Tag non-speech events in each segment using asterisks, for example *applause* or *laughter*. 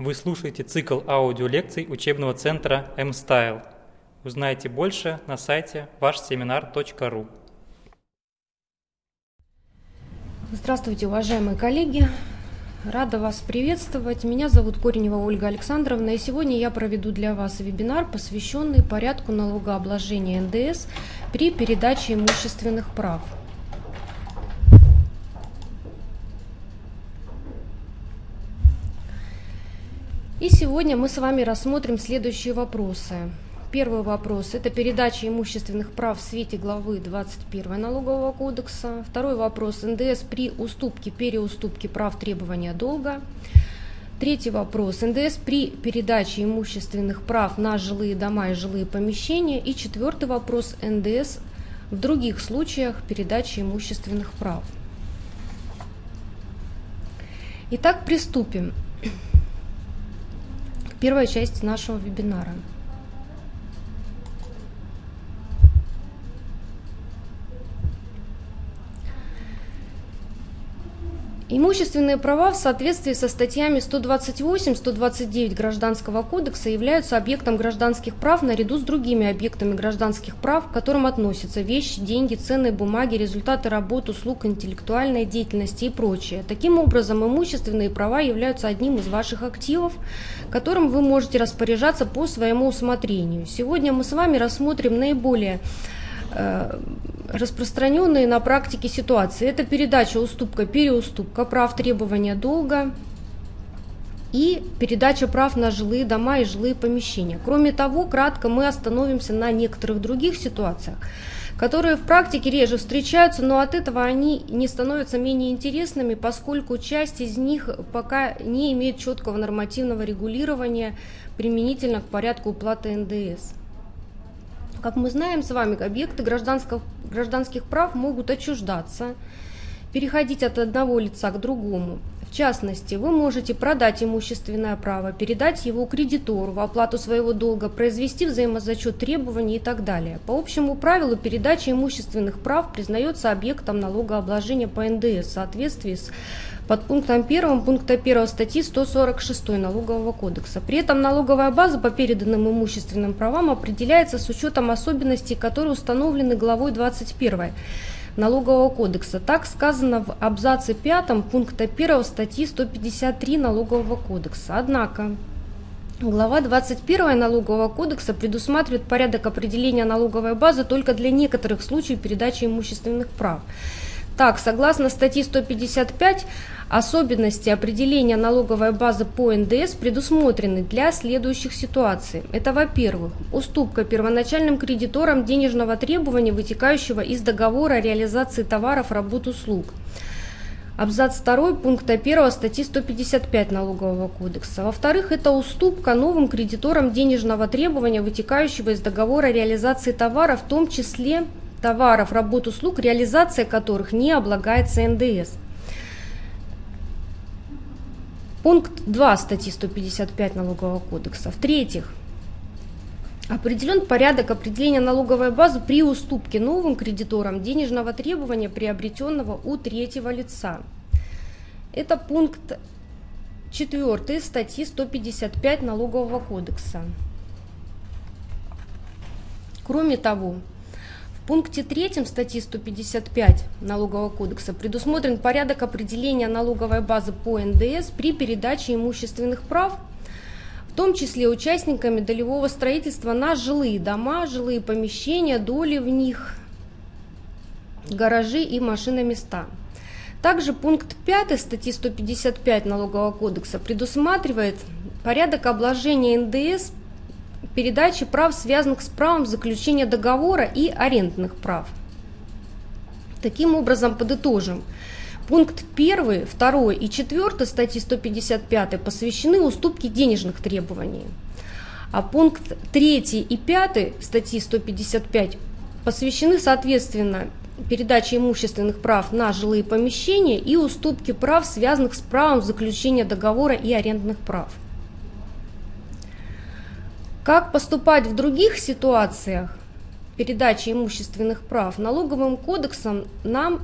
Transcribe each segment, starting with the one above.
Вы слушаете цикл аудиолекций учебного центра M-Style. Узнаете больше на сайте вашсеминар.ру. Здравствуйте, уважаемые коллеги! Рада вас приветствовать. Меня зовут Коренева Ольга Александровна, и сегодня я проведу для вас вебинар, посвященный порядку налогообложения НДС при передаче имущественных прав. И сегодня мы с вами рассмотрим следующие вопросы. Первый вопрос – это передача имущественных прав в свете главы 21 Налогового кодекса. Второй вопрос – НДС при уступке, переуступке прав требования долга. Третий вопрос – НДС при передаче имущественных прав на жилые дома и жилые помещения. И четвертый вопрос – НДС в других случаях передачи имущественных прав. Итак, приступим к первой части нашего вебинара – Имущественные права в соответствии со статьями 128-129 Гражданского кодекса являются объектом гражданских прав наряду с другими объектами гражданских прав, к которым относятся вещи, деньги, ценные бумаги, результаты работ, услуг, интеллектуальной деятельности и прочее. Таким образом, имущественные права являются одним из ваших активов, которым вы можете распоряжаться по своему усмотрению. Сегодня мы с вами рассмотрим наиболее распространенные на практике ситуации. Это передача, уступка, переуступка прав, требования долга и передача прав на жилые дома и жилые помещения. Кроме того, кратко мы остановимся на некоторых других ситуациях, которые в практике реже встречаются, но от этого они не становятся менее интересными, поскольку часть из них пока не имеет четкого нормативного регулирования применительно к порядку уплаты НДС. Как мы знаем с вами, объекты гражданских, прав могут отчуждаться, переходить от одного лица к другому. В частности, вы можете продать имущественное право, передать его кредитору в оплату своего долга, произвести взаимозачет требований и так далее. По общему правилу, передача имущественных прав признается объектом налогообложения по НДС в соответствии с под пунктом 1 пункта 1 статьи 146 Налогового кодекса. При этом налоговая база по переданным имущественным правам определяется с учетом особенностей, которые установлены главой 21 Налогового кодекса. Так сказано в абзаце 5 пункта 1 статьи 153 Налогового кодекса. Однако Глава 21 Налогового кодекса предусматривает порядок определения налоговой базы только для некоторых случаев передачи имущественных прав. Так, согласно статье 155, особенности определения налоговой базы по НДС предусмотрены для следующих ситуаций. Это, во-первых, уступка первоначальным кредиторам денежного требования, вытекающего из договора о реализации товаров, работ, услуг. Абзац 2 пункта 1 статьи 155 Налогового кодекса. Во-вторых, это уступка новым кредиторам денежного требования, вытекающего из договора о реализации товара, в том числе товаров, работ, услуг, реализация которых не облагается НДС. Пункт 2 статьи 155 Налогового кодекса. В-третьих, определен порядок определения налоговой базы при уступке новым кредиторам денежного требования, приобретенного у третьего лица. Это пункт 4 статьи 155 Налогового кодекса. Кроме того, пункте 3 статьи 155 Налогового кодекса предусмотрен порядок определения налоговой базы по НДС при передаче имущественных прав, в том числе участниками долевого строительства на жилые дома, жилые помещения, доли в них, гаражи и машиноместа. Также пункт 5 статьи 155 Налогового кодекса предусматривает порядок обложения НДС передачи прав, связанных с правом заключения договора и арендных прав. Таким образом, подытожим. Пункт 1, 2 и 4 статьи 155 посвящены уступке денежных требований. А пункт 3 и 5 статьи 155 посвящены, соответственно, передаче имущественных прав на жилые помещения и уступке прав, связанных с правом заключения договора и арендных прав. Как поступать в других ситуациях передачи имущественных прав налоговым кодексом нам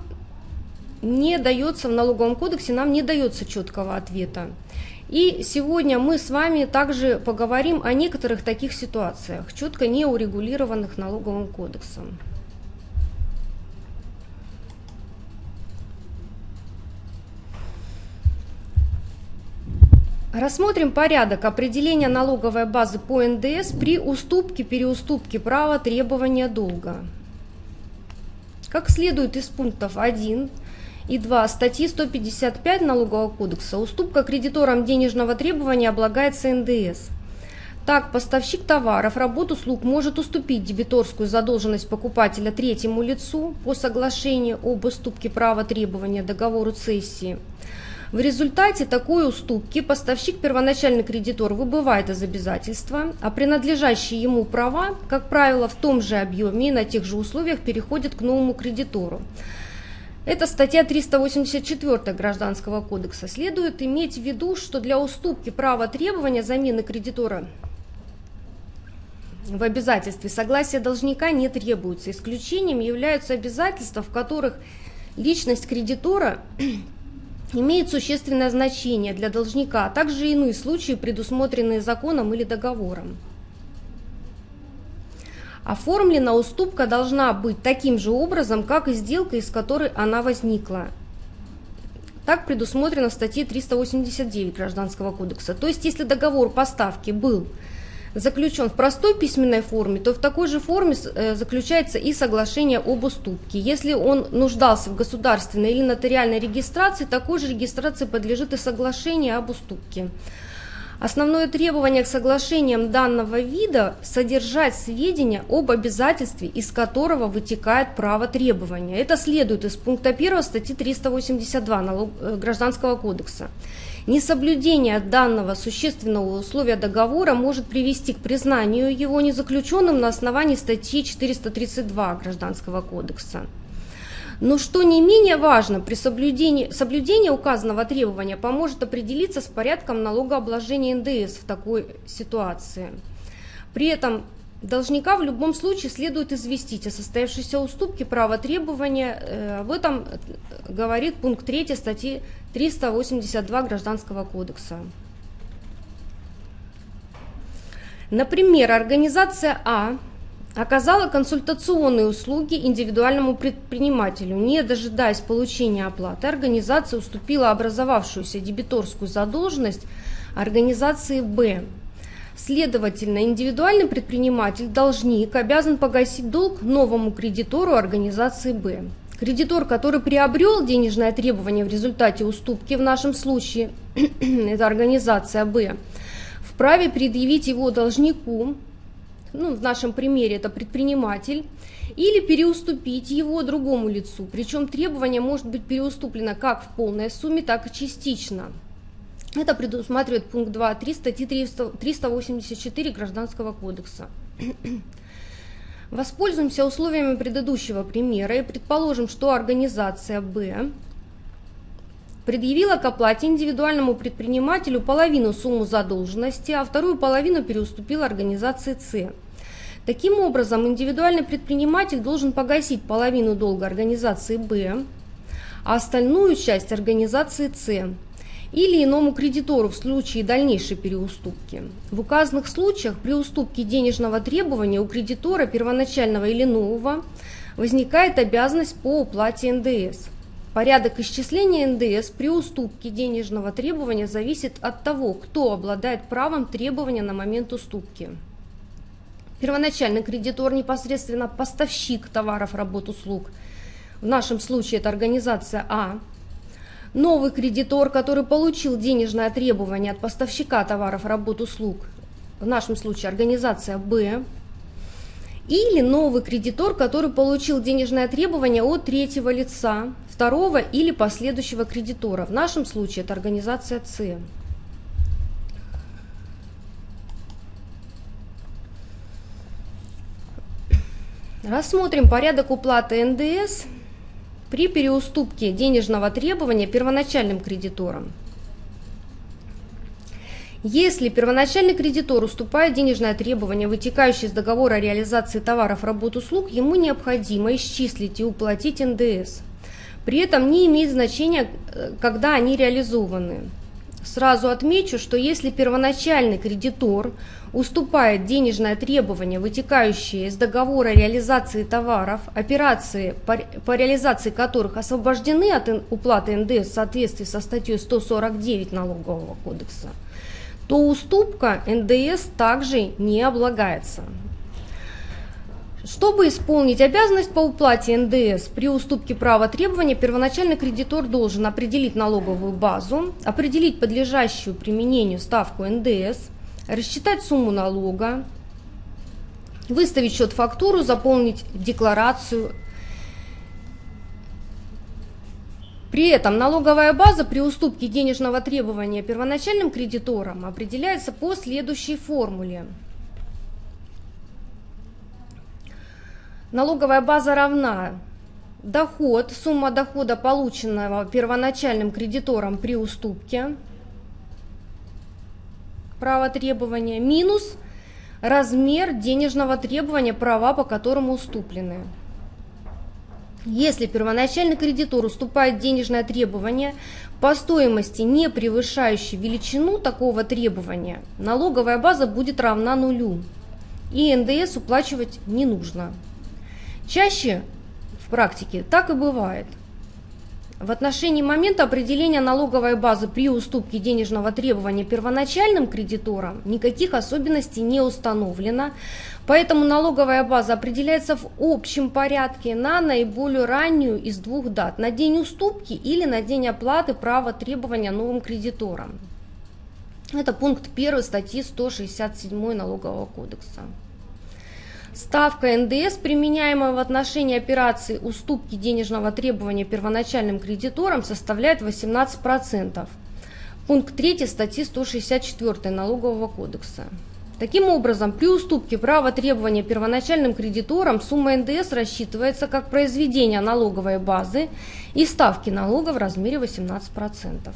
не дается, в налоговом кодексе нам не дается четкого ответа. И сегодня мы с вами также поговорим о некоторых таких ситуациях, четко не урегулированных налоговым кодексом. Рассмотрим порядок определения налоговой базы по НДС при уступке-переуступке права требования долга. Как следует из пунктов 1 и 2 статьи 155 Налогового кодекса, уступка кредиторам денежного требования облагается НДС. Так, поставщик товаров, работ, услуг может уступить дебиторскую задолженность покупателя третьему лицу по соглашению об уступке права требования договору цессии – в результате такой уступки поставщик первоначальный кредитор выбывает из обязательства, а принадлежащие ему права, как правило, в том же объеме и на тех же условиях переходят к новому кредитору. Это статья 384 Гражданского кодекса. Следует иметь в виду, что для уступки права требования замены кредитора в обязательстве согласия должника не требуется. Исключением являются обязательства, в которых личность кредитора имеет существенное значение для должника, а также иные случаи, предусмотренные законом или договором. Оформлена уступка должна быть таким же образом, как и сделка, из которой она возникла. Так предусмотрено в статье 389 Гражданского кодекса. То есть, если договор поставки был заключен в простой письменной форме, то в такой же форме э, заключается и соглашение об уступке. Если он нуждался в государственной или нотариальной регистрации, такой же регистрации подлежит и соглашение об уступке. Основное требование к соглашениям данного вида – содержать сведения об обязательстве, из которого вытекает право требования. Это следует из пункта 1 статьи 382 налог... Э, Гражданского кодекса. Несоблюдение данного существенного условия договора может привести к признанию его незаключенным на основании статьи 432 Гражданского кодекса. Но что не менее важно, при соблюдении, соблюдение указанного требования поможет определиться с порядком налогообложения НДС в такой ситуации. При этом Должника в любом случае следует известить о состоявшейся уступке права требования. Э, об этом говорит пункт 3 статьи 382 Гражданского кодекса. Например, организация А оказала консультационные услуги индивидуальному предпринимателю. Не дожидаясь получения оплаты, организация уступила образовавшуюся дебиторскую задолженность организации Б Следовательно, индивидуальный предприниматель, должник, обязан погасить долг новому кредитору организации Б. Кредитор, который приобрел денежное требование в результате уступки, в нашем случае *clears throat* это организация Б, вправе предъявить его должнику, ну, в нашем примере это предприниматель, или переуступить его другому лицу. Причем требование может быть переуступлено как в полной сумме, так и частично. Это предусматривает пункт 2.3 статьи 384 Гражданского кодекса. Воспользуемся условиями предыдущего примера и предположим, что организация Б предъявила к оплате индивидуальному предпринимателю половину суммы задолженности, а вторую половину переуступила организации С. Таким образом, индивидуальный предприниматель должен погасить половину долга организации Б, а остальную часть организации С или иному кредитору в случае дальнейшей переуступки. В указанных случаях при уступке денежного требования у кредитора первоначального или нового возникает обязанность по уплате НДС. Порядок исчисления НДС при уступке денежного требования зависит от того, кто обладает правом требования на момент уступки. Первоначальный кредитор непосредственно поставщик товаров, работ, услуг. В нашем случае это организация А, новый кредитор, который получил денежное требование от поставщика товаров, работ, услуг, в нашем случае организация Б, или новый кредитор, который получил денежное требование от третьего лица, второго или последующего кредитора. В нашем случае это организация С. Рассмотрим порядок уплаты НДС при переуступке денежного требования первоначальным кредиторам. Если первоначальный кредитор уступает денежное требование, вытекающее из договора о реализации товаров, работ, услуг, ему необходимо исчислить и уплатить НДС. При этом не имеет значения, э, когда они реализованы. Сразу отмечу, что если первоначальный кредитор уступает денежное требование, вытекающее из договора реализации товаров, операции, по, реализации которых освобождены от уплаты НДС в соответствии со статьей 149 Налогового кодекса, то уступка НДС также не облагается. Чтобы исполнить обязанность по уплате НДС при уступке права требования, первоначальный кредитор должен определить налоговую базу, определить подлежащую применению ставку НДС, рассчитать сумму налога, выставить счет-фактуру, заполнить декларацию. При этом налоговая база при уступке денежного требования первоначальным кредиторам определяется по следующей формуле – Налоговая база равна доход, сумма дохода, полученного первоначальным кредитором при уступке, право требования, минус размер денежного требования, права по которому уступлены. Если первоначальный кредитор уступает денежное требование по стоимости, не превышающей величину такого требования, налоговая база будет равна нулю, и НДС уплачивать не нужно. Чаще в практике так и бывает. В отношении момента определения налоговой базы при уступке денежного требования первоначальным кредиторам никаких особенностей не установлено, поэтому налоговая база определяется в общем порядке на наиболее раннюю из двух дат, на день уступки или на день оплаты права требования новым кредиторам. Это пункт 1 статьи 167 Налогового кодекса. Ставка НДС, применяемая в отношении операции уступки денежного требования первоначальным кредиторам, составляет 18%. Пункт 3 статьи 164 Налогового кодекса. Таким образом, при уступке права требования первоначальным кредиторам сумма НДС рассчитывается как произведение налоговой базы и ставки налога в размере 18%.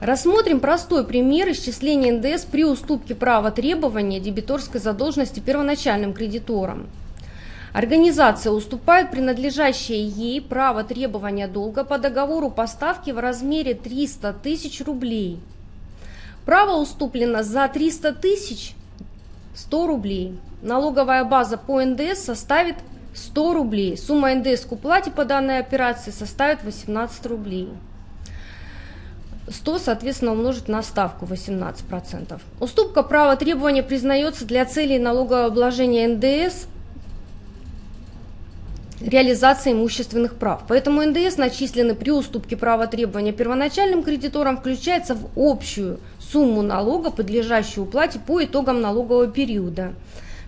Рассмотрим простой пример исчисления НДС при уступке права требования дебиторской задолженности первоначальным кредиторам. Организация уступает принадлежащее ей право требования долга по договору поставки в размере 300 тысяч рублей. Право уступлено за 300 тысяч 100 рублей. Налоговая база по НДС составит 100 рублей. Сумма НДС к уплате по данной операции составит 18 рублей. 100, соответственно, умножить на ставку 18%. Уступка права требования признается для целей налогообложения НДС реализации имущественных прав. Поэтому НДС, начисленный при уступке права требования первоначальным кредиторам, включается в общую сумму налога, подлежащую уплате по итогам налогового периода.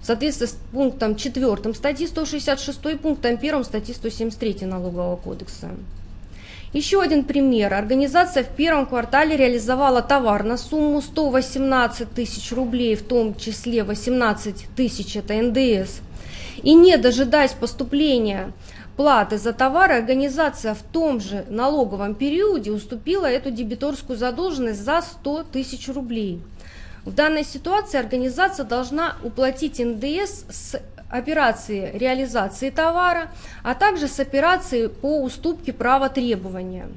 В соответствии с пунктом 4 статьи 166 и пунктом 1 статьи 173 Налогового кодекса. Еще один пример. Организация в первом квартале реализовала товар на сумму 118 тысяч рублей, в том числе 18 тысяч это НДС. И не дожидаясь поступления платы за товары, организация в том же налоговом периоде уступила эту дебиторскую задолженность за 100 тысяч рублей. В данной ситуации организация должна уплатить НДС с операции реализации товара, а также с операцией по уступке права требования.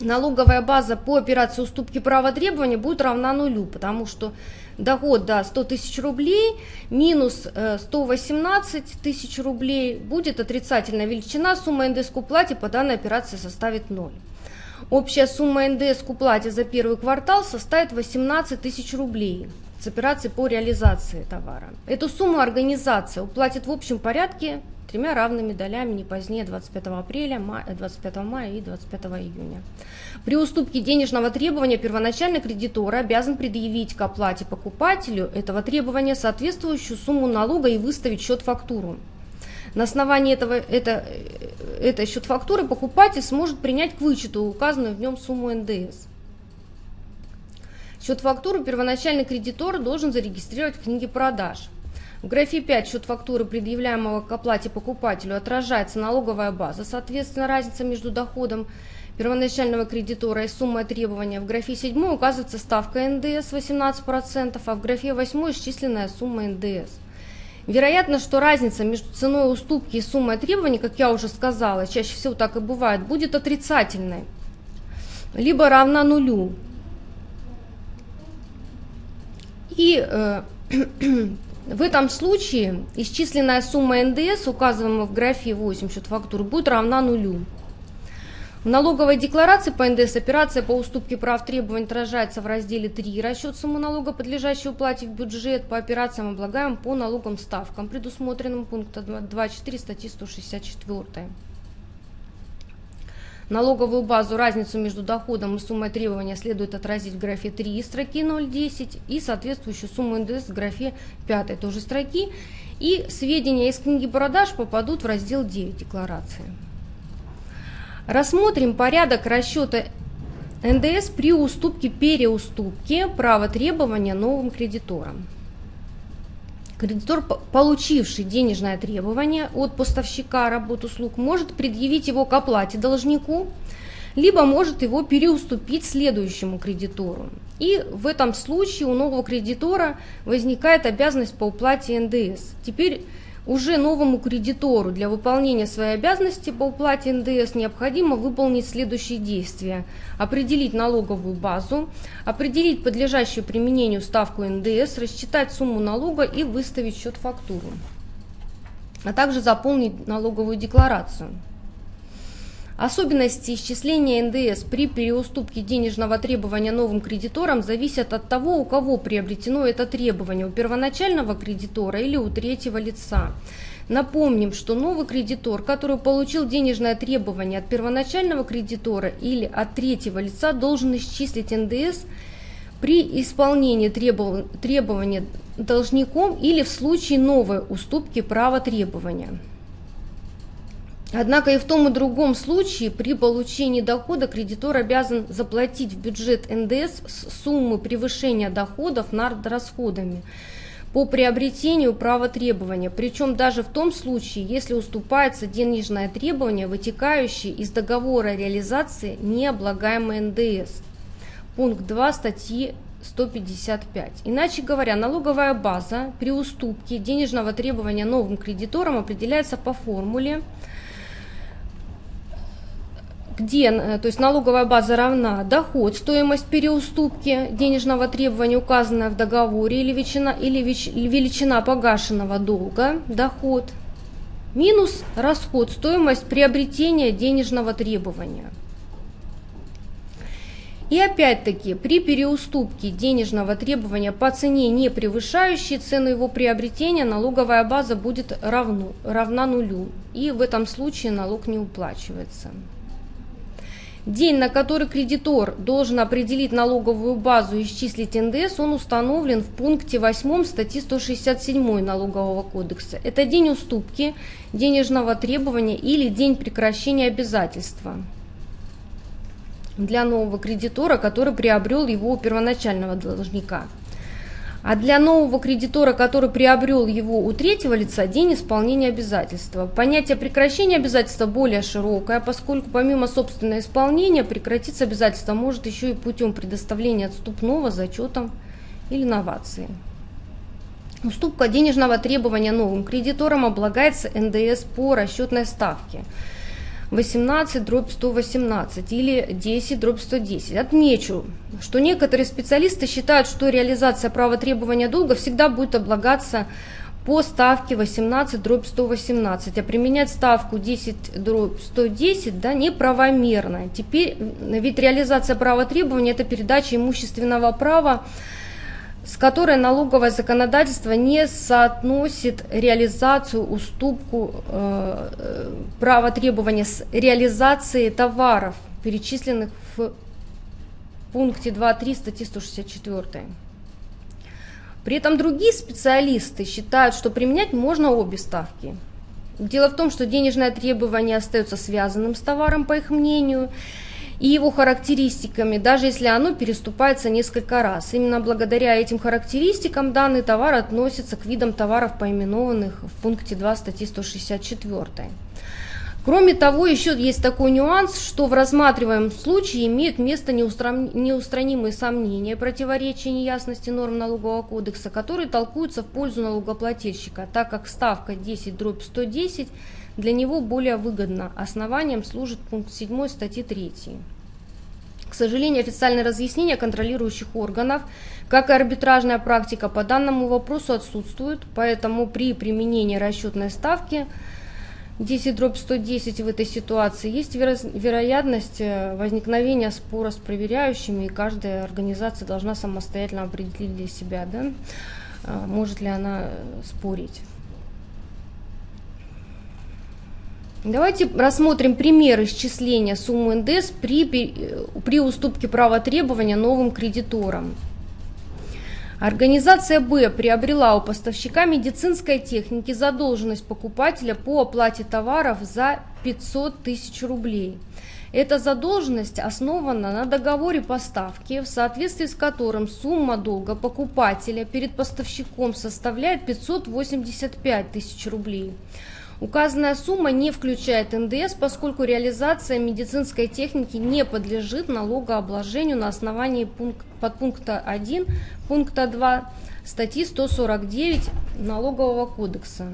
Налоговая база по операции уступки права требования будет равна нулю, потому что доход до да, 100 тысяч рублей минус 118 э, тысяч рублей будет отрицательная величина, сумма НДС к уплате по данной операции составит 0. Общая сумма НДС к уплате за первый квартал составит 18 тысяч рублей с операцией по реализации товара. Эту сумму организация уплатит в общем порядке тремя равными долями не позднее 25 апреля, 25 мая и 25 июня. При уступке денежного требования первоначальный кредитор обязан предъявить к оплате покупателю этого требования соответствующую сумму налога и выставить счет-фактуру. На основании этого, это, этой счет-фактуры покупатель сможет принять к вычету указанную в нем сумму НДС. Счет фактуры первоначальный кредитор должен зарегистрировать в книге продаж. В графе 5 счет фактуры, предъявляемого к оплате покупателю, отражается налоговая база, соответственно, разница между доходом первоначального кредитора и суммой требования. В графе 7 указывается ставка НДС 18%, а в графе 8 исчисленная сумма НДС. Вероятно, что разница между ценой уступки и суммой требований, как я уже сказала, чаще всего так и бывает, будет отрицательной. либо равна нулю. И э, *clears throat* в этом случае исчисленная сумма НДС, указываемая в графе 8 счет фактуры, будет равна нулю. В налоговой декларации по НДС операция по уступке прав требований отражается в разделе 3 расчет суммы налога, подлежащей уплате в бюджет по операциям, облагаемым по налоговым ставкам, предусмотренным пунктом 2.4 статьи 164. Налоговую базу, разницу между доходом и суммой требования следует отразить в графе 3 строки 0.10 и соответствующую сумму НДС в графе 5 тоже строки. И сведения из книги продаж попадут в раздел 9 декларации. Рассмотрим порядок расчета НДС при уступке переуступке права требования новым кредиторам. Кредитор, получивший денежное требование от поставщика работ услуг, может предъявить его к оплате должнику, либо может его переуступить следующему кредитору. И в этом случае у нового кредитора возникает обязанность по уплате НДС. Теперь уже новому кредитору для выполнения своей обязанности по уплате НДС необходимо выполнить следующие действия. Определить налоговую базу, определить подлежащую применению ставку НДС, рассчитать сумму налога и выставить счет-фактуру, а также заполнить налоговую декларацию. Особенности исчисления НДС при переуступке денежного требования новым кредиторам зависят от того, у кого приобретено это требование, у первоначального кредитора или у третьего лица. Напомним, что новый кредитор, который получил денежное требование от первоначального кредитора или от третьего лица, должен исчислить НДС при исполнении требования должником или в случае новой уступки права требования. Однако и в том и другом случае при получении дохода кредитор обязан заплатить в бюджет НДС суммы превышения доходов над расходами по приобретению права требования, причем даже в том случае, если уступается денежное требование, вытекающее из договора реализации необлагаемой НДС. Пункт 2 статьи 155. Иначе говоря, налоговая база при уступке денежного требования новым кредиторам определяется по формуле где э, то есть налоговая база равна доход, стоимость переуступки денежного требования, указанная в договоре, или величина, или величина погашенного долга, доход, минус расход, стоимость приобретения денежного требования. И опять-таки, при переуступке денежного требования по цене, не превышающей цену его приобретения, налоговая база будет равну, равна нулю. И в этом случае налог не уплачивается. День, на который кредитор должен определить налоговую базу и исчислить НДС, он установлен в пункте 8 статьи 167 Налогового кодекса. Это день уступки денежного требования или день прекращения обязательства для нового кредитора, который приобрел его у первоначального должника. А для нового кредитора, который приобрел его у третьего лица, день исполнения обязательства. Понятие прекращения обязательства более широкое, поскольку помимо собственного исполнения прекратиться обязательство может еще и путем предоставления отступного зачетом или новации. Уступка денежного требования новым кредиторам облагается НДС по расчетной ставке – 18 дробь 118 или 10 дробь 110. Отмечу, что некоторые специалисты считают, что реализация права требования долга всегда будет облагаться по ставке 18 дробь 118, а применять ставку 10 дробь 110 да, неправомерно. Теперь ведь реализация права требования – это передача имущественного права с которой налоговое законодательство не соотносит реализацию, уступку э, э права требования с реализацией товаров, перечисленных в пункте 2.3 статьи 164. При этом другие специалисты считают, что применять можно обе ставки. Дело в том, что денежное требование остается связанным с товаром, по их мнению, и его характеристиками, даже если оно переступается несколько раз. Именно благодаря этим характеристикам данный товар относится к видам товаров, поименованных в пункте 2 статьи 164. Кроме того, еще есть такой нюанс, что в рассматриваемом случае имеют место неустранимые сомнения, противоречия неясности норм налогового кодекса, которые толкуются в пользу налогоплательщика, так как ставка 10 дробь 110 для него более выгодна. Основанием служит пункт 7 статьи 3. К сожалению, официальные разъяснения контролирующих органов, как и арбитражная практика по данному вопросу отсутствуют, поэтому при применении расчетной ставки 10 дробь 110 в этой ситуации есть веро- вероятность э, возникновения спора с проверяющими, и каждая организация должна самостоятельно определить для себя, да, э, может ли она спорить. Давайте рассмотрим пример исчисления суммы НДС при, при уступке права требования новым кредиторам. Организация Б приобрела у поставщика медицинской техники задолженность покупателя по оплате товаров за 500 тысяч рублей. Эта задолженность основана на договоре поставки, в соответствии с которым сумма долга покупателя перед поставщиком составляет 585 тысяч рублей. Указанная сумма не включает НДС, поскольку реализация медицинской техники не подлежит налогообложению на основании пункт, подпункта 1 пункта 2 статьи 149 Налогового кодекса.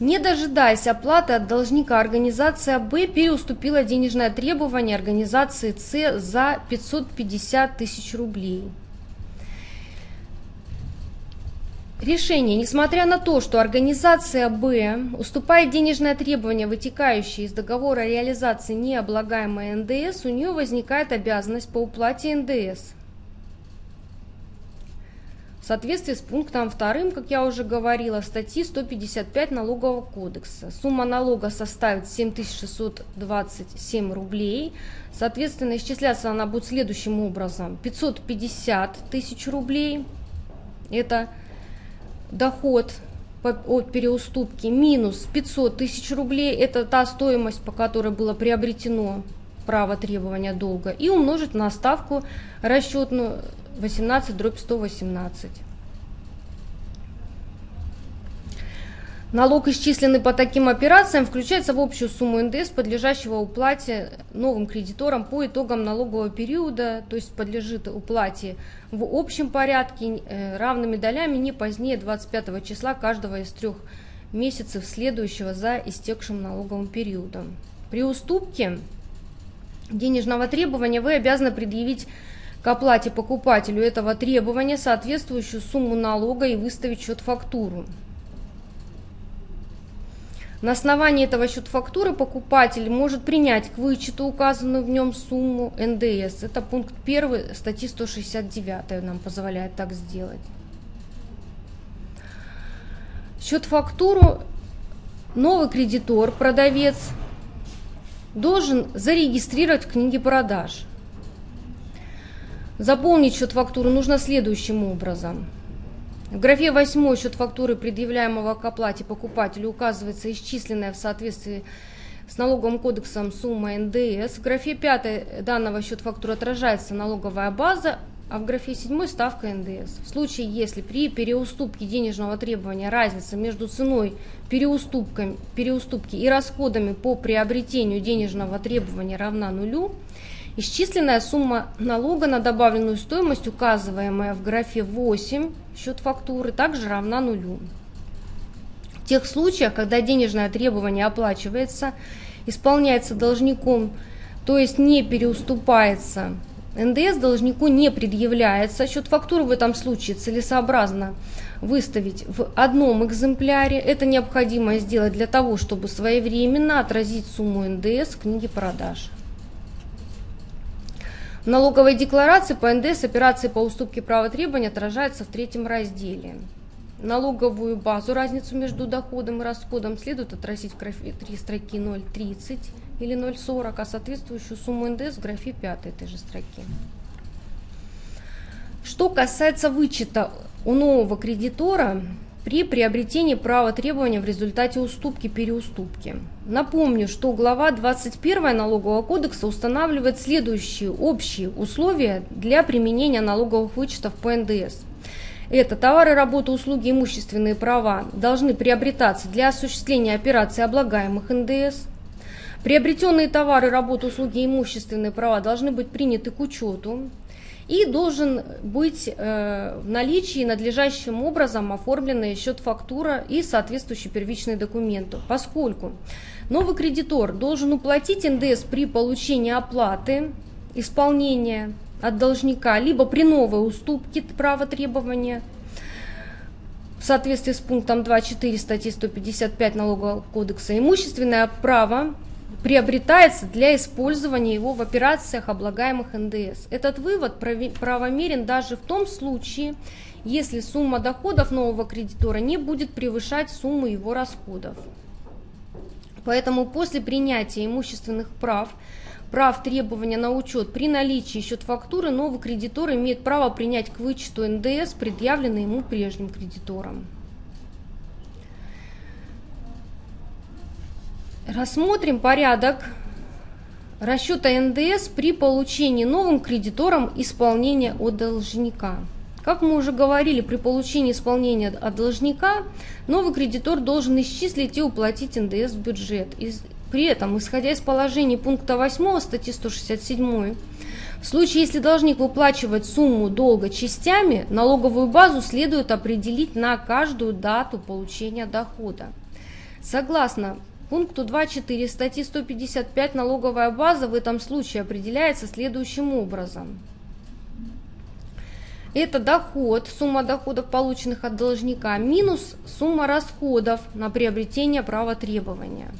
Не дожидаясь оплаты от должника, организация Б переуступила денежное требование организации С за 550 тысяч рублей. Решение. Несмотря на то, что организация Б уступает денежное требование, вытекающее из договора о реализации необлагаемой НДС, у нее возникает обязанность по уплате НДС. В соответствии с пунктом 2, как я уже говорила, статьи 155 Налогового кодекса. Сумма налога составит 7627 рублей. Соответственно, исчисляться она будет следующим образом. 550 тысяч рублей. Это доход от переуступки минус 500 тысяч рублей, это та стоимость, по которой было приобретено право требования долга, и умножить на ставку расчетную 18 дробь 118. Налог, исчисленный по таким операциям, включается в общую сумму НДС, подлежащего уплате новым кредиторам по итогам налогового периода, то есть подлежит уплате в общем порядке э, равными долями не позднее 25 числа каждого из трех месяцев следующего за истекшим налоговым периодом. При уступке денежного требования вы обязаны предъявить к оплате покупателю этого требования соответствующую сумму налога и выставить счет-фактуру. На основании этого счет-фактуры покупатель может принять к вычету указанную в нем сумму НДС. Это пункт 1 статьи 169 нам позволяет так сделать. Счет-фактуру новый кредитор, продавец, должен зарегистрировать в книге продаж. Заполнить счет-фактуру нужно следующим образом – в графе 8 счет фактуры, предъявляемого к оплате покупателю, указывается исчисленная в соответствии с налоговым кодексом сумма НДС. В графе 5 данного счет фактуры отражается налоговая база, а в графе 7 ставка НДС. В случае, если при переуступке денежного требования разница между ценой переуступки и расходами по приобретению денежного требования равна нулю, Исчисленная сумма налога на добавленную стоимость, указываемая в графе 8, счет фактуры, также равна нулю. В тех случаях, когда денежное требование оплачивается, исполняется должником, то есть не переуступается, НДС должнику не предъявляется. Счет фактуры в этом случае целесообразно выставить в одном экземпляре. Это необходимо сделать для того, чтобы своевременно отразить сумму НДС в книге продаж. В налоговой декларации по НДС операции по уступке права требования отражаются в третьем разделе. Налоговую базу, разницу между доходом и расходом следует отразить в графе 3 строки 0,30 или 0,40, а соответствующую сумму НДС в графе 5 этой же строки. Что касается вычета у нового кредитора, при приобретении права требования в результате уступки переуступки. Напомню, что глава 21 налогового кодекса устанавливает следующие общие условия для применения налоговых вычетов по НДС. Это товары, работы, услуги, имущественные права должны приобретаться для осуществления операций облагаемых НДС. Приобретенные товары, работы, услуги, имущественные права должны быть приняты к учету и должен быть э, в наличии надлежащим образом оформленный счет фактура и соответствующий первичный документ, поскольку Новый кредитор должен уплатить НДС при получении оплаты исполнения от должника, либо при новой уступке права требования в соответствии с пунктом 2.4 статьи 155 Налогового кодекса имущественное право приобретается для использования его в операциях, облагаемых НДС. Этот вывод правомерен даже в том случае, если сумма доходов нового кредитора не будет превышать сумму его расходов. Поэтому после принятия имущественных прав, прав требования на учет при наличии счет-фактуры, новый кредитор имеет право принять к вычету НДС, предъявленный ему прежним кредитором. Рассмотрим порядок расчета НДС при получении новым кредитором исполнения от должника. Как мы уже говорили, при получении исполнения от должника новый кредитор должен исчислить и уплатить НДС в бюджет. При этом, исходя из положений пункта 8 статьи 167, в случае, если должник выплачивает сумму долга частями, налоговую базу следует определить на каждую дату получения дохода. Согласно пункту 2.4 статьи 155 налоговая база в этом случае определяется следующим образом – это доход, сумма доходов, полученных от должника, минус сумма расходов на приобретение права требования.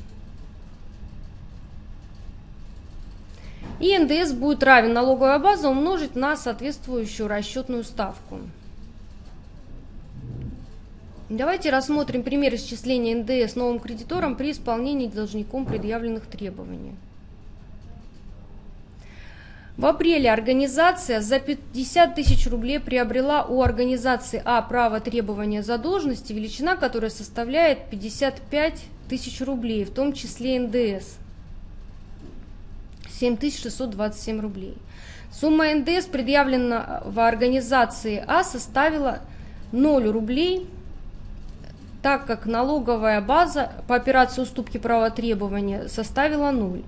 И НДС будет равен налоговая база умножить на соответствующую расчетную ставку. Давайте рассмотрим пример исчисления НДС новым кредитором при исполнении должником предъявленных требований. В апреле организация за 50 тысяч рублей приобрела у организации А право требования задолженности, величина которой составляет 55 тысяч рублей, в том числе НДС. 7627 рублей. Сумма НДС, предъявленная в организации А, составила 0 рублей, так как налоговая база по операции уступки права требования составила 0.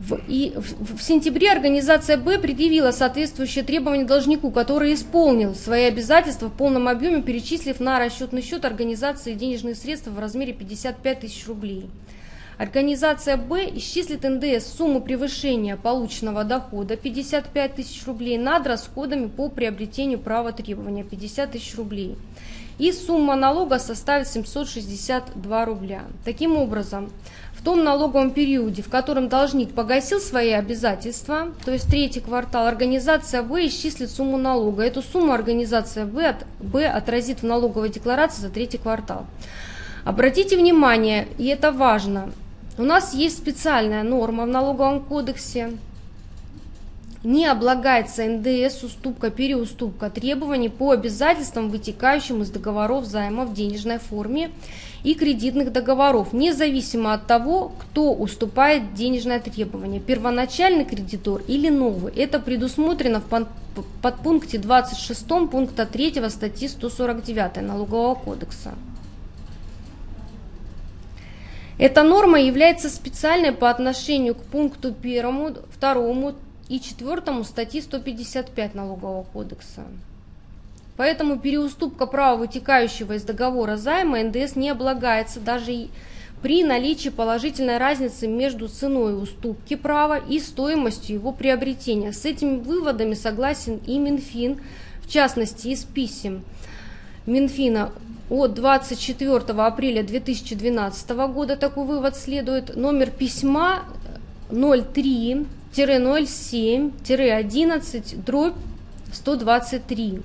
В, и в, в сентябре организация Б предъявила соответствующее требование должнику, который исполнил свои обязательства в полном объеме, перечислив на расчетный счет организации денежные средства в размере 55 тысяч рублей. Организация Б исчислит НДС сумму превышения полученного дохода 55 тысяч рублей над расходами по приобретению права требования 50 тысяч рублей. И сумма налога составит 762 рубля. Таким образом, в том налоговом периоде, в котором должник погасил свои обязательства, то есть третий квартал, организация В исчислит сумму налога. Эту сумму организация В, от, отразит в налоговой декларации за третий квартал. Обратите внимание, и это важно, у нас есть специальная норма в налоговом кодексе, не облагается НДС уступка, переуступка требований по обязательствам, вытекающим из договоров займа в денежной форме и кредитных договоров, независимо от того, кто уступает денежное требование, первоначальный кредитор или новый. Это предусмотрено в подпункте 26 пункта 3 статьи 149 Налогового кодекса. Эта норма является специальной по отношению к пункту 1, 2 и 4 статьи 155 Налогового кодекса. Поэтому переуступка права, вытекающего из договора займа, НДС не облагается даже при наличии положительной разницы между ценой уступки права и стоимостью его приобретения. С этими выводами согласен и Минфин, в частности из писем Минфина от 24 апреля 2012 года такой вывод следует. Номер письма 03-07-11 дробь 123.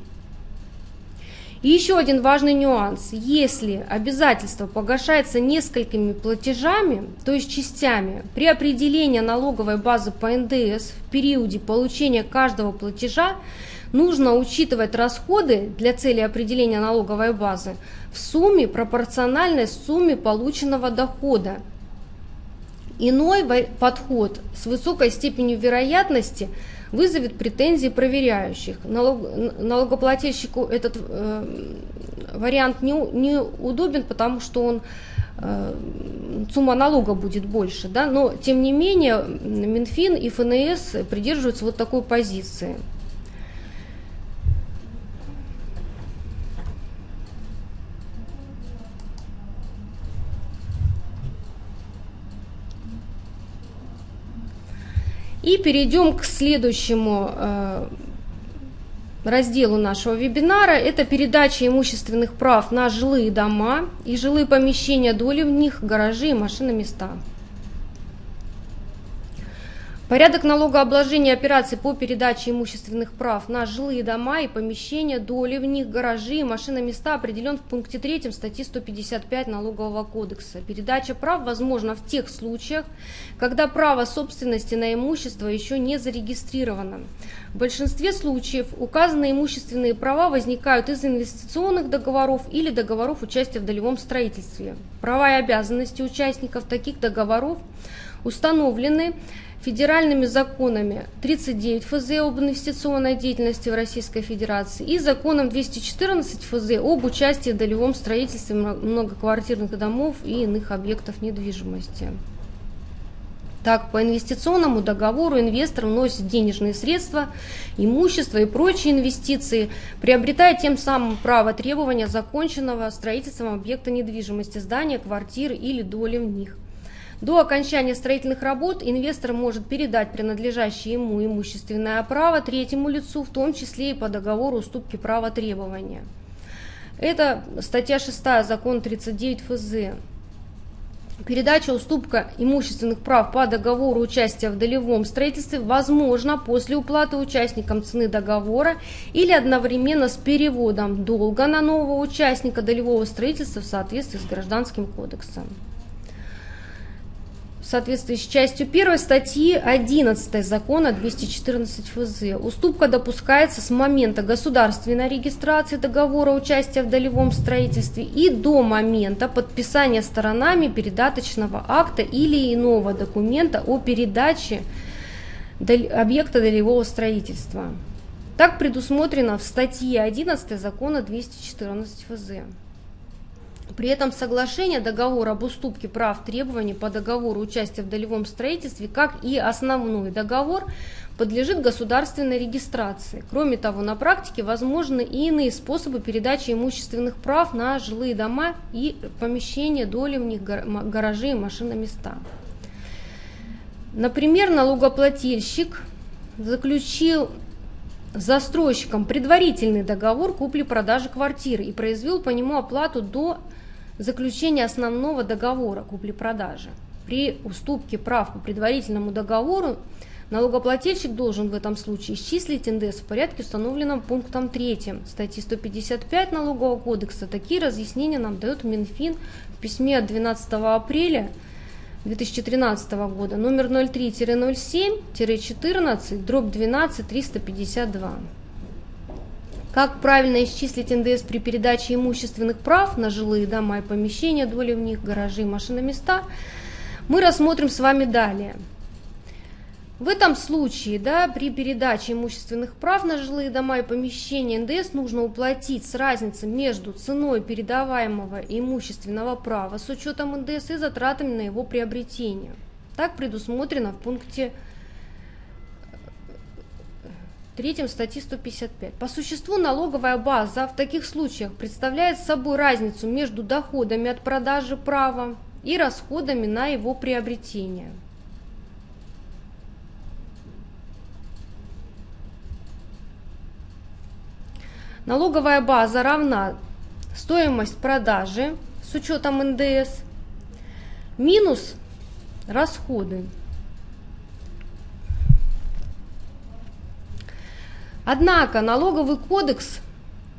И еще один важный нюанс. Если обязательство погашается несколькими платежами, то есть частями, при определении налоговой базы по НДС в периоде получения каждого платежа нужно учитывать расходы для цели определения налоговой базы в сумме пропорциональной сумме полученного дохода. Иной подход с высокой степенью вероятности – вызовет претензии проверяющих. Налог, налогоплательщику этот э, вариант не, не удобен, потому что он э, сумма налога будет больше, да, но тем не менее Минфин и ФНС придерживаются вот такой позиции. И перейдем к следующему э, разделу нашего вебинара. Это передача имущественных прав на жилые дома и жилые помещения, доли в них, гаражи и машиноместа. места. Порядок налогообложения операций по передаче имущественных прав на жилые дома и помещения, доли в них, гаражи и машиноместа определен в пункте 3 статьи 155 Налогового кодекса. Передача прав возможна в тех случаях, когда право собственности на имущество еще не зарегистрировано. В большинстве случаев указанные имущественные права возникают из инвестиционных договоров или договоров участия в долевом строительстве. Права и обязанности участников таких договоров установлены федеральными законами 39 ФЗ об инвестиционной деятельности в Российской Федерации и законом 214 ФЗ об участии в долевом строительстве многоквартирных домов и иных объектов недвижимости. Так, по инвестиционному договору инвестор вносит денежные средства, имущество и прочие инвестиции, приобретая тем самым право требования законченного строительством объекта недвижимости, здания, квартиры или доли в них. До окончания строительных работ инвестор может передать принадлежащее ему имущественное право третьему лицу, в том числе и по договору уступки права требования. Это статья 6 закон 39 ФЗ. Передача уступка имущественных прав по договору участия в долевом строительстве возможна после уплаты участникам цены договора или одновременно с переводом долга на нового участника долевого строительства в соответствии с Гражданским кодексом в соответствии с частью 1 статьи 11 закона 214 ФЗ. Уступка допускается с момента государственной регистрации договора участия в долевом строительстве и до момента подписания сторонами передаточного акта или иного документа о передаче объекта долевого строительства. Так предусмотрено в статье 11 закона 214 ФЗ. При этом соглашение договора об уступке прав требований по договору участия в долевом строительстве, как и основной договор, подлежит государственной регистрации. Кроме того, на практике возможны и иные способы передачи имущественных прав на жилые дома и помещения, доли в них, гаражи и машиноместа. Например, налогоплательщик заключил с застройщиком предварительный договор купли-продажи квартиры и произвел по нему оплату до заключения основного договора купли-продажи. При уступке прав по предварительному договору налогоплательщик должен в этом случае исчислить НДС в порядке, установленном пунктом 3 статьи 155 Налогового кодекса. Такие разъяснения нам дает Минфин в письме от 12 апреля 2013 года номер 03-07-14 дробь 12 352. Как правильно исчислить НДС при передаче имущественных прав на жилые дома и помещения, доли в них, гаражи машиноместа, мы рассмотрим с вами далее. В этом случае, да, при передаче имущественных прав на жилые дома и помещения НДС нужно уплатить с разницей между ценой передаваемого имущественного права с учетом НДС и затратами на его приобретение. Так предусмотрено в пункте 3 статьи 155. По существу налоговая база в таких случаях представляет собой разницу между доходами от продажи права и расходами на его приобретение. Налоговая база равна стоимость продажи с учетом НДС минус расходы. Однако налоговый кодекс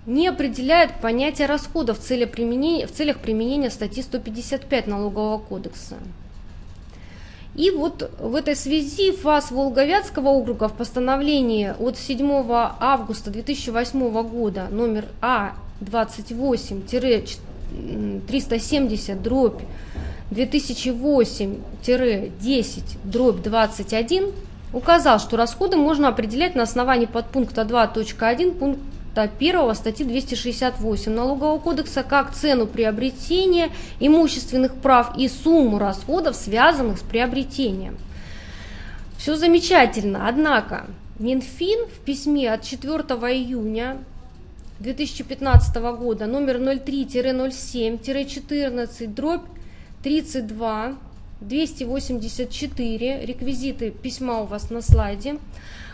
не определяет понятие расходов в целях применения, в целях применения статьи 155 налогового кодекса. И вот в этой связи ФАС Волговятского округа в постановлении от 7 августа 2008 года номер А28-370 дробь 2008-10 дробь 21 указал, что расходы можно определять на основании подпункта 2.1 пункта 1 статьи 268 Налогового кодекса как цену приобретения имущественных прав и сумму расходов, связанных с приобретением. Все замечательно, однако Минфин в письме от 4 июня 2015 года номер 03-07-14 дробь 32 284, реквизиты письма у вас на слайде,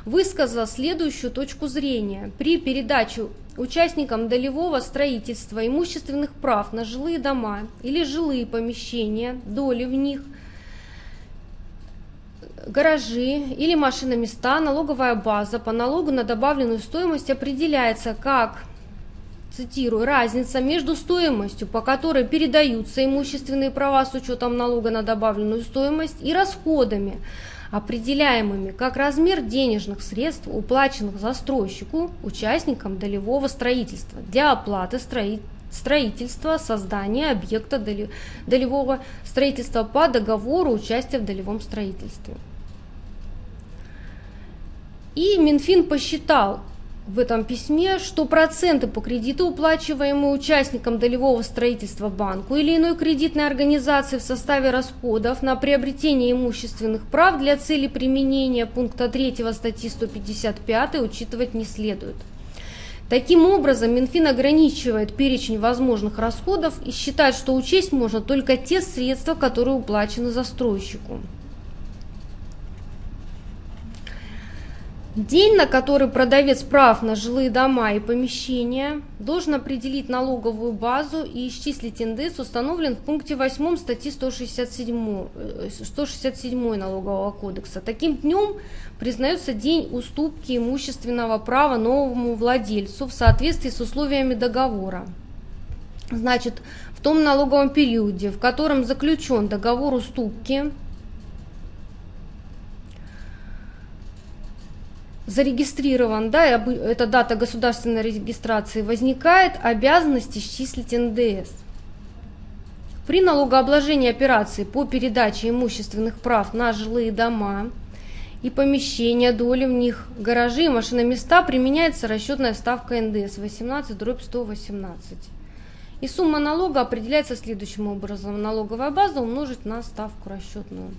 высказала следующую точку зрения. При передаче участникам долевого строительства имущественных прав на жилые дома или жилые помещения, доли в них, гаражи или машиноместа, налоговая база по налогу на добавленную стоимость определяется как цитирую, разница между стоимостью, по которой передаются имущественные права с учетом налога на добавленную стоимость, и расходами, определяемыми как размер денежных средств, уплаченных застройщику, участникам долевого строительства для оплаты строительства, создания объекта долевого строительства по договору участия в долевом строительстве. И Минфин посчитал, в этом письме, что проценты по кредиту, уплачиваемые участникам долевого строительства банку или иной кредитной организации в составе расходов на приобретение имущественных прав для цели применения пункта 3 статьи 155 учитывать не следует. Таким образом, Минфин ограничивает перечень возможных расходов и считает, что учесть можно только те средства, которые уплачены застройщику. День, на который продавец прав на жилые дома и помещения должен определить налоговую базу и исчислить НДС, установлен в пункте 8 статьи 167, 167 э, налогового кодекса. Таким днем признается день уступки имущественного права новому владельцу в соответствии с условиями договора. Значит, в том налоговом периоде, в котором заключен договор уступки, зарегистрирован, да, эта дата государственной регистрации, возникает обязанность исчислить НДС. При налогообложении операций по передаче имущественных прав на жилые дома и помещения, доли в них, гаражи и машиноместа применяется расчетная ставка НДС 18 дробь 118. И сумма налога определяется следующим образом. Налоговая база умножить на ставку расчетную.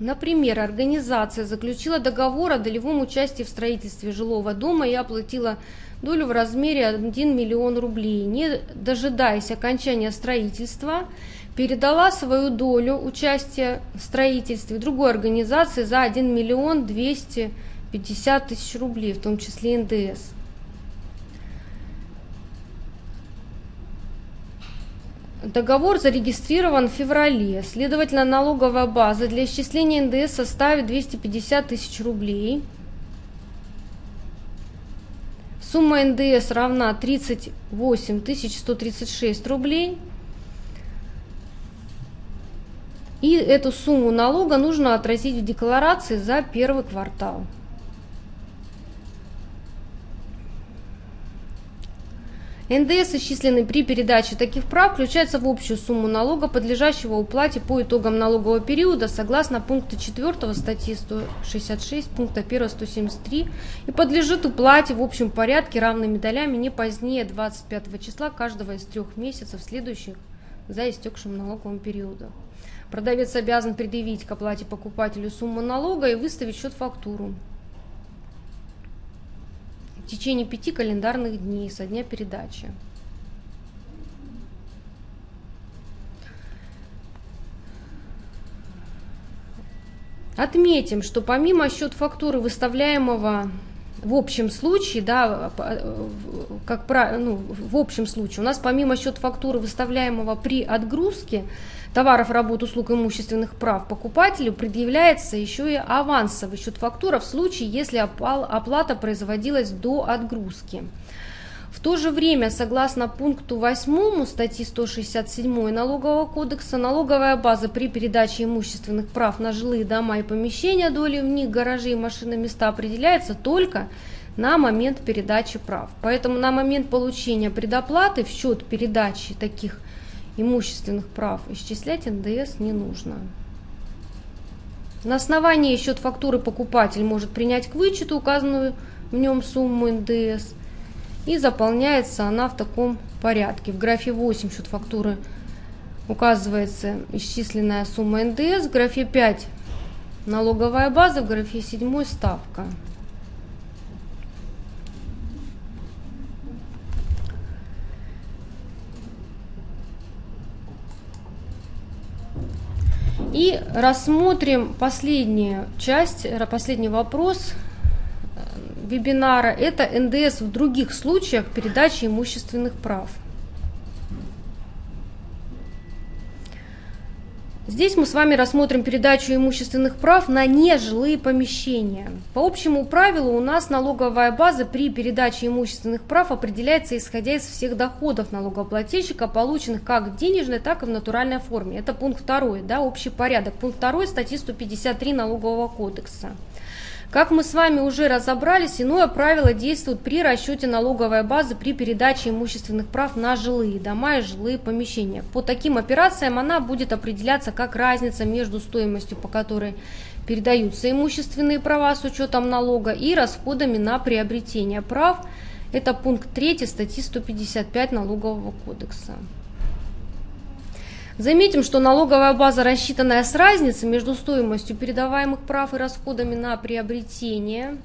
Например, организация заключила договор о долевом участии в строительстве жилого дома и оплатила долю в размере 1 миллион рублей. Не дожидаясь окончания строительства, передала свою долю участия в строительстве другой организации за 1 миллион 250 тысяч рублей, в том числе НДС. Договор зарегистрирован в феврале, следовательно, налоговая база для исчисления НДС составит 250 тысяч рублей. Сумма НДС равна 38 136 рублей. И эту сумму налога нужно отразить в декларации за первый квартал. НДС, исчисленный при передаче таких прав, включается в общую сумму налога, подлежащего уплате по итогам налогового периода, согласно пункта 4 статьи 166, пункта 1 173, и подлежит уплате в общем порядке равными долями не позднее 25 числа каждого из трех месяцев, следующих за истекшим налоговым периодом. Продавец обязан предъявить к оплате покупателю сумму налога и выставить счет-фактуру течение пяти календарных дней со дня передачи. Отметим, что помимо счет фактуры, выставляемого в общем случае, да, как ну, в общем случае, у нас помимо счет фактуры, выставляемого при отгрузке, товаров, работ, услуг, имущественных прав покупателю предъявляется еще и авансовый счет фактура в случае, если оплата производилась до отгрузки. В то же время, согласно пункту 8 статьи 167 Налогового кодекса, налоговая база при передаче имущественных прав на жилые дома и помещения, доли в них, гаражи и машины места определяется только на момент передачи прав. Поэтому на момент получения предоплаты в счет передачи таких имущественных прав исчислять НДС не нужно. На основании счет фактуры покупатель может принять к вычету указанную в нем сумму НДС и заполняется она в таком порядке. В графе 8 счет фактуры указывается исчисленная сумма НДС, в графе 5 налоговая база, в графе 7 ставка. И рассмотрим последнюю часть, последний вопрос вебинара. Это НДС в других случаях передачи имущественных прав. Здесь мы с вами рассмотрим передачу имущественных прав на нежилые помещения. По общему правилу у нас налоговая база при передаче имущественных прав определяется исходя из всех доходов налогоплательщика, полученных как в денежной, так и в натуральной форме. Это пункт второй, да, общий порядок. Пункт второй статьи 153 Налогового кодекса. Как мы с вами уже разобрались, иное правило действует при расчете налоговой базы при передаче имущественных прав на жилые дома и жилые помещения. По таким операциям она будет определяться как разница между стоимостью, по которой передаются имущественные права с учетом налога и расходами на приобретение прав. Это пункт 3 статьи 155 Налогового кодекса. Заметим, что налоговая база, рассчитанная с разницей между стоимостью передаваемых прав и расходами на приобретение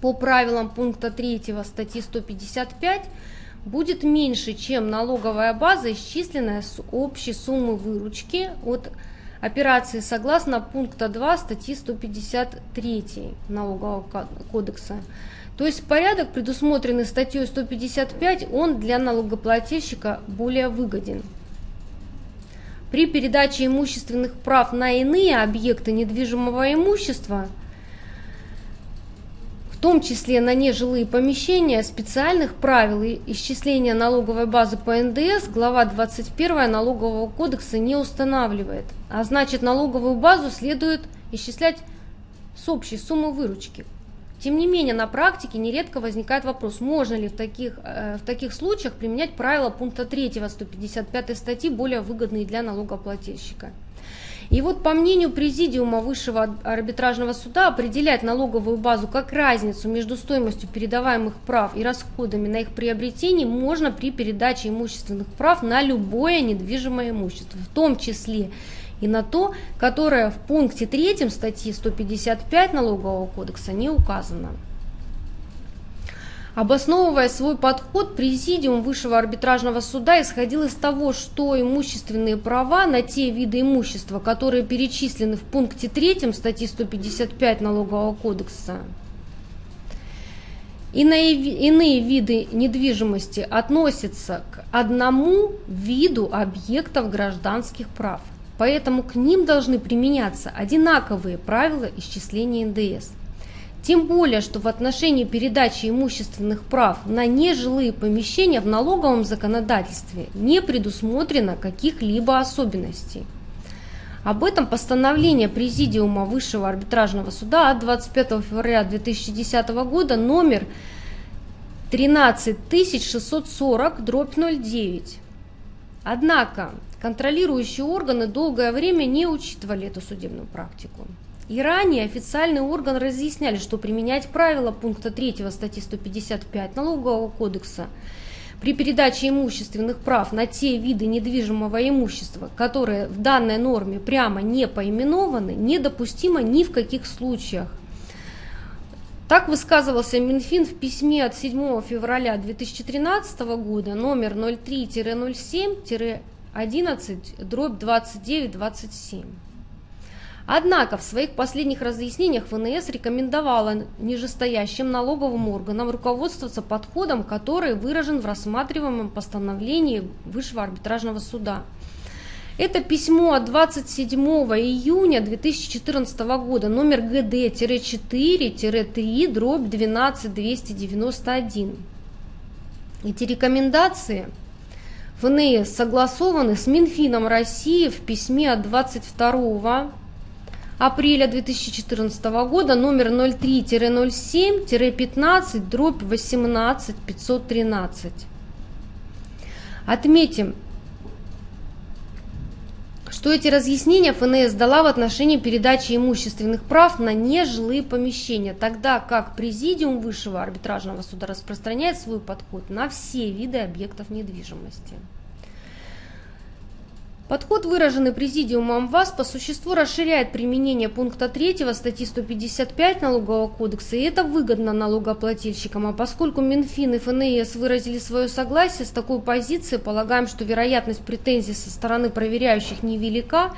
по правилам пункта 3 статьи 155, будет меньше, чем налоговая база, исчисленная с общей суммы выручки от операции согласно пункта 2 статьи 153 Налогового кодекса. То есть порядок, предусмотренный статьей 155, он для налогоплательщика более выгоден. При передаче имущественных прав на иные объекты недвижимого имущества, в том числе на нежилые помещения, специальных правил исчисления налоговой базы по НДС глава 21 Налогового кодекса не устанавливает. А значит, налоговую базу следует исчислять с общей суммы выручки, тем не менее, на практике нередко возникает вопрос, можно ли в таких, э, в таких случаях применять правила пункта 3 155 статьи, более выгодные для налогоплательщика. И вот по мнению Президиума Высшего арбитражного суда определять налоговую базу как разницу между стоимостью передаваемых прав и расходами на их приобретение можно при передаче имущественных прав на любое недвижимое имущество, в том числе и на то, которое в пункте 3 статьи 155 Налогового кодекса не указано. Обосновывая свой подход, Президиум Высшего арбитражного суда исходил из того, что имущественные права на те виды имущества, которые перечислены в пункте 3 статьи 155 Налогового кодекса, Иные, иные виды недвижимости относятся к одному виду объектов гражданских прав. Поэтому к ним должны применяться одинаковые правила исчисления НДС. Тем более, что в отношении передачи имущественных прав на нежилые помещения в налоговом законодательстве не предусмотрено каких-либо особенностей. Об этом постановление Президиума Высшего арбитражного суда от 25 февраля 2010 года номер 13640 дробь 09. Однако Контролирующие органы долгое время не учитывали эту судебную практику. И ранее официальные органы разъясняли, что применять правила пункта 3 статьи 155 Налогового кодекса при передаче имущественных прав на те виды недвижимого имущества, которые в данной норме прямо не поименованы, недопустимо ни в каких случаях. Так высказывался Минфин в письме от 7 февраля 2013 года номер 03-07 11, дробь 29, 27. Однако в своих последних разъяснениях ВНС рекомендовала нижестоящим налоговым органам руководствоваться подходом, который выражен в рассматриваемом постановлении Высшего арбитражного суда. Это письмо от 27 июня 2014 года, номер ГД-4-3, дробь 12 291. Эти рекомендации – ФНС согласованы с Минфином России в письме от 22 апреля 2014 года номер 03-07-15 дробь 18 513. Отметим, что эти разъяснения ФНС дала в отношении передачи имущественных прав на нежилые помещения, тогда как Президиум Высшего арбитражного суда распространяет свой подход на все виды объектов недвижимости. Подход, выраженный Президиумом ВАС, по существу расширяет применение пункта 3 статьи 155 Налогового кодекса, и это выгодно налогоплательщикам. А поскольку Минфин и ФНС выразили свое согласие с такой позицией, полагаем, что вероятность претензий со стороны проверяющих невелика,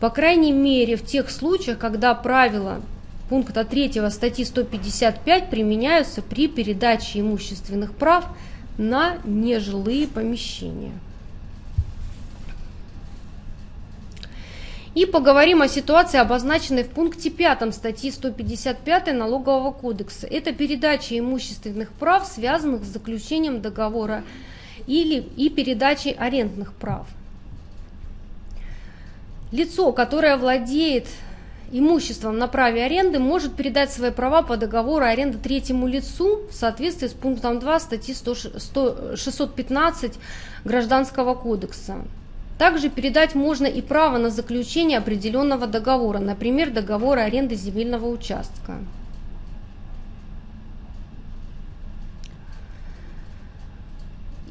по крайней мере в тех случаях, когда правила пункта 3 статьи 155 применяются при передаче имущественных прав на нежилые помещения. И поговорим о ситуации, обозначенной в пункте 5 статьи 155 Налогового кодекса. Это передача имущественных прав, связанных с заключением договора или и передачей арендных прав. Лицо, которое владеет имуществом на праве аренды, может передать свои права по договору аренды третьему лицу в соответствии с пунктом 2 статьи 100, 615 Гражданского кодекса. Также передать можно и право на заключение определенного договора, например, договора аренды земельного участка.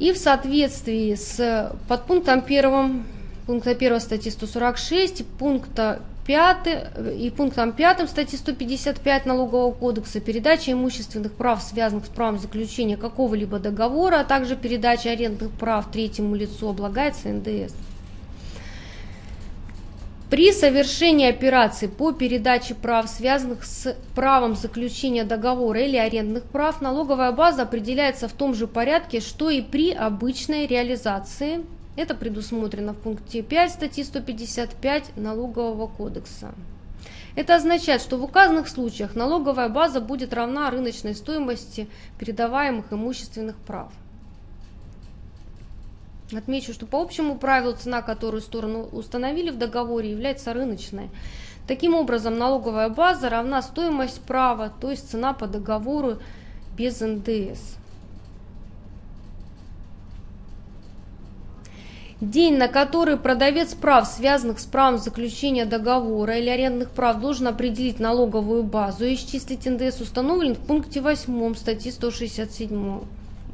И в соответствии с подпунктом 1 пункта 1 статьи 146 пункта 5 и пунктом 5 статьи 155 Налогового кодекса передача имущественных прав, связанных с правом заключения какого-либо договора, а также передача арендных прав третьему лицу облагается НДС. При совершении операций по передаче прав, связанных с правом заключения договора или арендных прав, налоговая база определяется в том же порядке, что и при обычной реализации. Это предусмотрено в пункте 5 статьи 155 Налогового кодекса. Это означает, что в указанных случаях налоговая база будет равна рыночной стоимости передаваемых имущественных прав. Отмечу, что по общему правилу цена, которую сторону установили в договоре, является рыночной. Таким образом, налоговая база равна стоимость права, то есть цена по договору без НДС. День, на который продавец прав, связанных с правом заключения договора или арендных прав, должен определить налоговую базу и исчислить НДС, установлен в пункте 8 статьи 167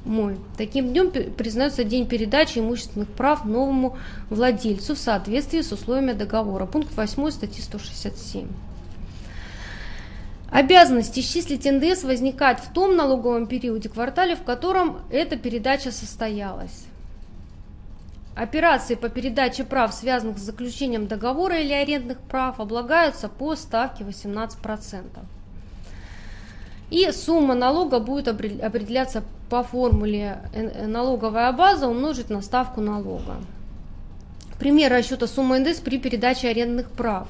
мой. Таким днем признается день передачи имущественных прав новому владельцу в соответствии с условиями договора. Пункт 8 статьи 167. Обязанность исчислить НДС возникает в том налоговом периоде квартале, в котором эта передача состоялась. Операции по передаче прав, связанных с заключением договора или арендных прав, облагаются по ставке 18%. И сумма налога будет определяться по формуле э, налоговая база умножить на ставку налога. Пример расчета суммы НДС при передаче арендных прав.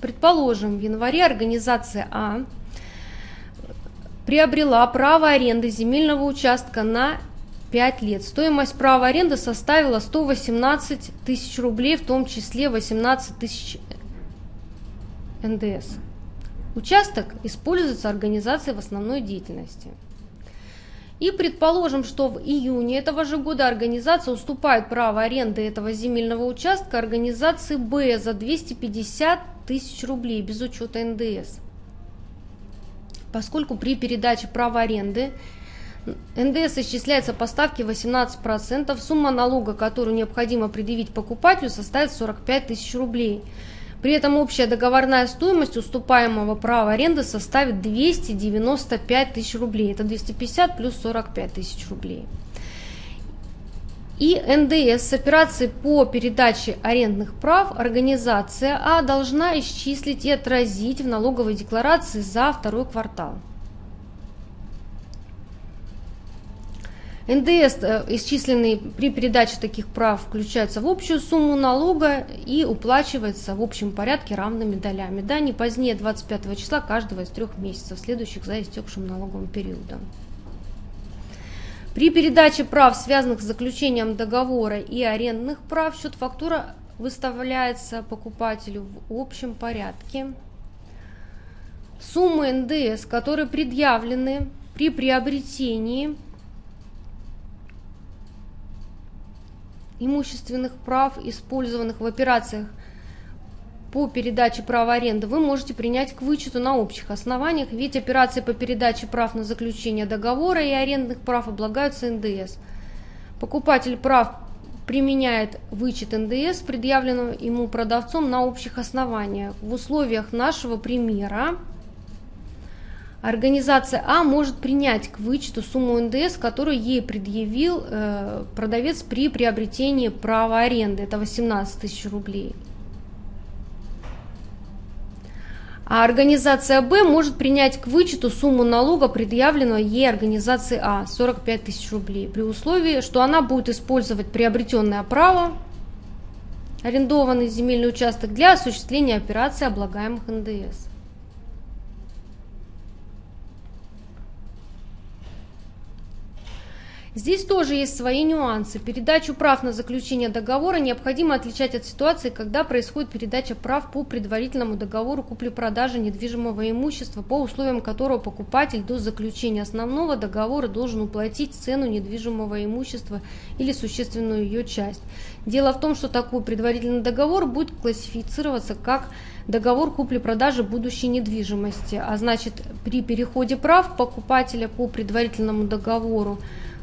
Предположим, в январе организация А приобрела право аренды земельного участка на 5 лет. Стоимость права аренды составила 118 тысяч рублей, в том числе 18 тысяч НДС. Участок используется организацией в основной деятельности. И предположим, что в июне этого же года организация уступает право аренды этого земельного участка организации Б за 250 тысяч рублей без учета НДС. Поскольку при передаче права аренды НДС исчисляется по ставке 18%, сумма налога, которую необходимо предъявить покупателю, составит 45 тысяч рублей – при этом общая договорная стоимость уступаемого права аренды составит 295 тысяч рублей. Это 250 плюс 45 тысяч рублей. И НДС с операции по передаче арендных прав организация А должна исчислить и отразить в налоговой декларации за второй квартал. НДС, э, исчисленный при передаче таких прав, включается в общую сумму налога и уплачивается в общем порядке равными долями, да, не позднее 25 числа каждого из трех месяцев, следующих за истекшим налоговым периодом. При передаче прав, связанных с заключением договора и арендных прав, счет фактура выставляется покупателю в общем порядке. Суммы НДС, которые предъявлены при приобретении имущественных прав, использованных в операциях по передаче права аренды, вы можете принять к вычету на общих основаниях, ведь операции по передаче прав на заключение договора и арендных прав облагаются НДС. Покупатель прав применяет вычет НДС, предъявленного ему продавцом на общих основаниях. В условиях нашего примера Организация А может принять к вычету сумму НДС, которую ей предъявил э, продавец при приобретении права аренды. Это 18 тысяч рублей. а организация Б может принять к вычету сумму налога, предъявленного ей организации А, 45 тысяч рублей, при условии, что она будет использовать приобретенное право, арендованный земельный участок, для осуществления операций, облагаемых НДС. Здесь тоже есть свои нюансы. Передачу прав на заключение договора необходимо отличать от ситуации, когда происходит передача прав по предварительному договору купли-продажи недвижимого имущества, по условиям которого покупатель до заключения основного договора должен уплатить цену недвижимого имущества или существенную ее часть. Дело в том, что такой предварительный договор будет классифицироваться как договор купли-продажи будущей недвижимости, а значит при переходе прав покупателя по предварительному договору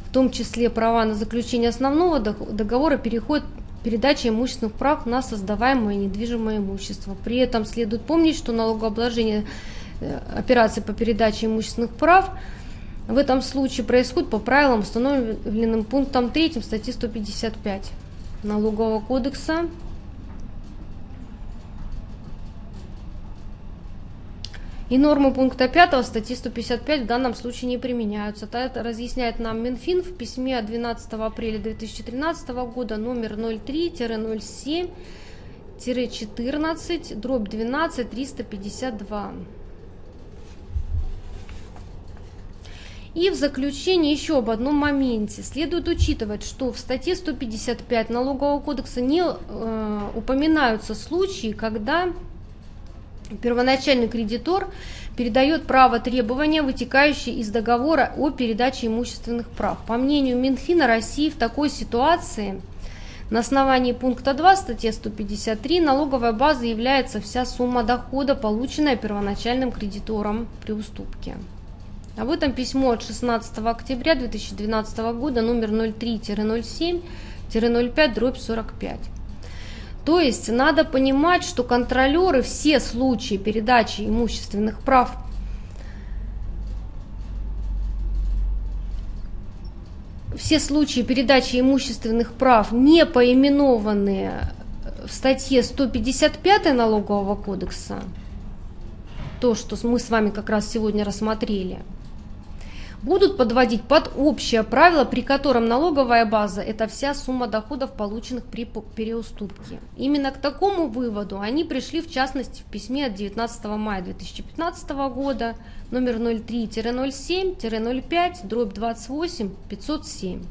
в том числе права на заключение основного договора, переходит передача имущественных прав на создаваемое недвижимое имущество. При этом следует помнить, что налогообложение э, операций по передаче имущественных прав в этом случае происходит по правилам, установленным пунктом 3 статьи 155 Налогового кодекса И нормы пункта 5 статьи 155 в данном случае не применяются. Это разъясняет нам Минфин в письме от 12 апреля 2013 года номер 03-07-14, дробь 12, 352. И в заключение еще об одном моменте. Следует учитывать, что в статье 155 Налогового кодекса не э, упоминаются случаи, когда Первоначальный кредитор передает право требования, вытекающие из договора о передаче имущественных прав. По мнению Минфина России в такой ситуации на основании пункта 2 статьи 153 налоговая база является вся сумма дохода, полученная первоначальным кредитором при уступке. Об этом письмо от 16 октября 2012 года номер 03-07-05-45. То есть надо понимать, что контролеры все случаи передачи имущественных прав все случаи передачи имущественных прав, не поименованные в статье 155 Налогового кодекса, то, что мы с вами как раз сегодня рассмотрели – будут подводить под общее правило, при котором налоговая база – это вся сумма доходов, полученных при переуступке. Именно к такому выводу они пришли, в частности, в письме от 19 мая 2015 года, номер 03-07-05, дробь 28, 507.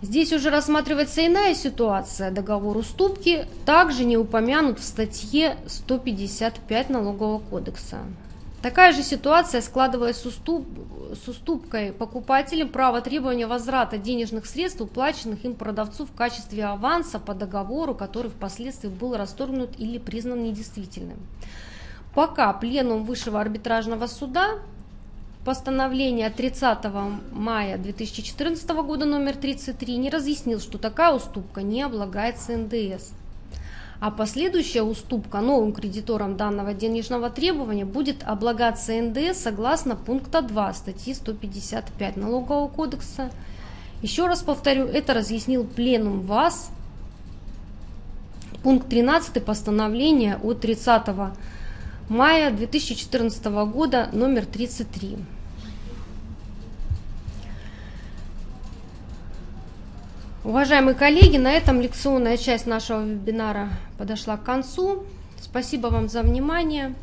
Здесь уже рассматривается иная ситуация. Договор уступки также не упомянут в статье 155 Налогового кодекса. Такая же ситуация складывалась с, уступ, с уступкой покупателям права требования возврата денежных средств, уплаченных им продавцу в качестве аванса по договору, который впоследствии был расторгнут или признан недействительным. Пока пленум Высшего арбитражного суда постановление 30 мая 2014 года номер 33 не разъяснил, что такая уступка не облагается НДС а последующая уступка новым кредиторам данного денежного требования будет облагаться НДС согласно пункта 2 статьи 155 Налогового кодекса. Еще раз повторю, это разъяснил пленум ВАЗ, пункт 13 постановления от 30 мая 2014 года номер 33. Уважаемые коллеги, на этом лекционная часть нашего вебинара подошла к концу. Спасибо вам за внимание.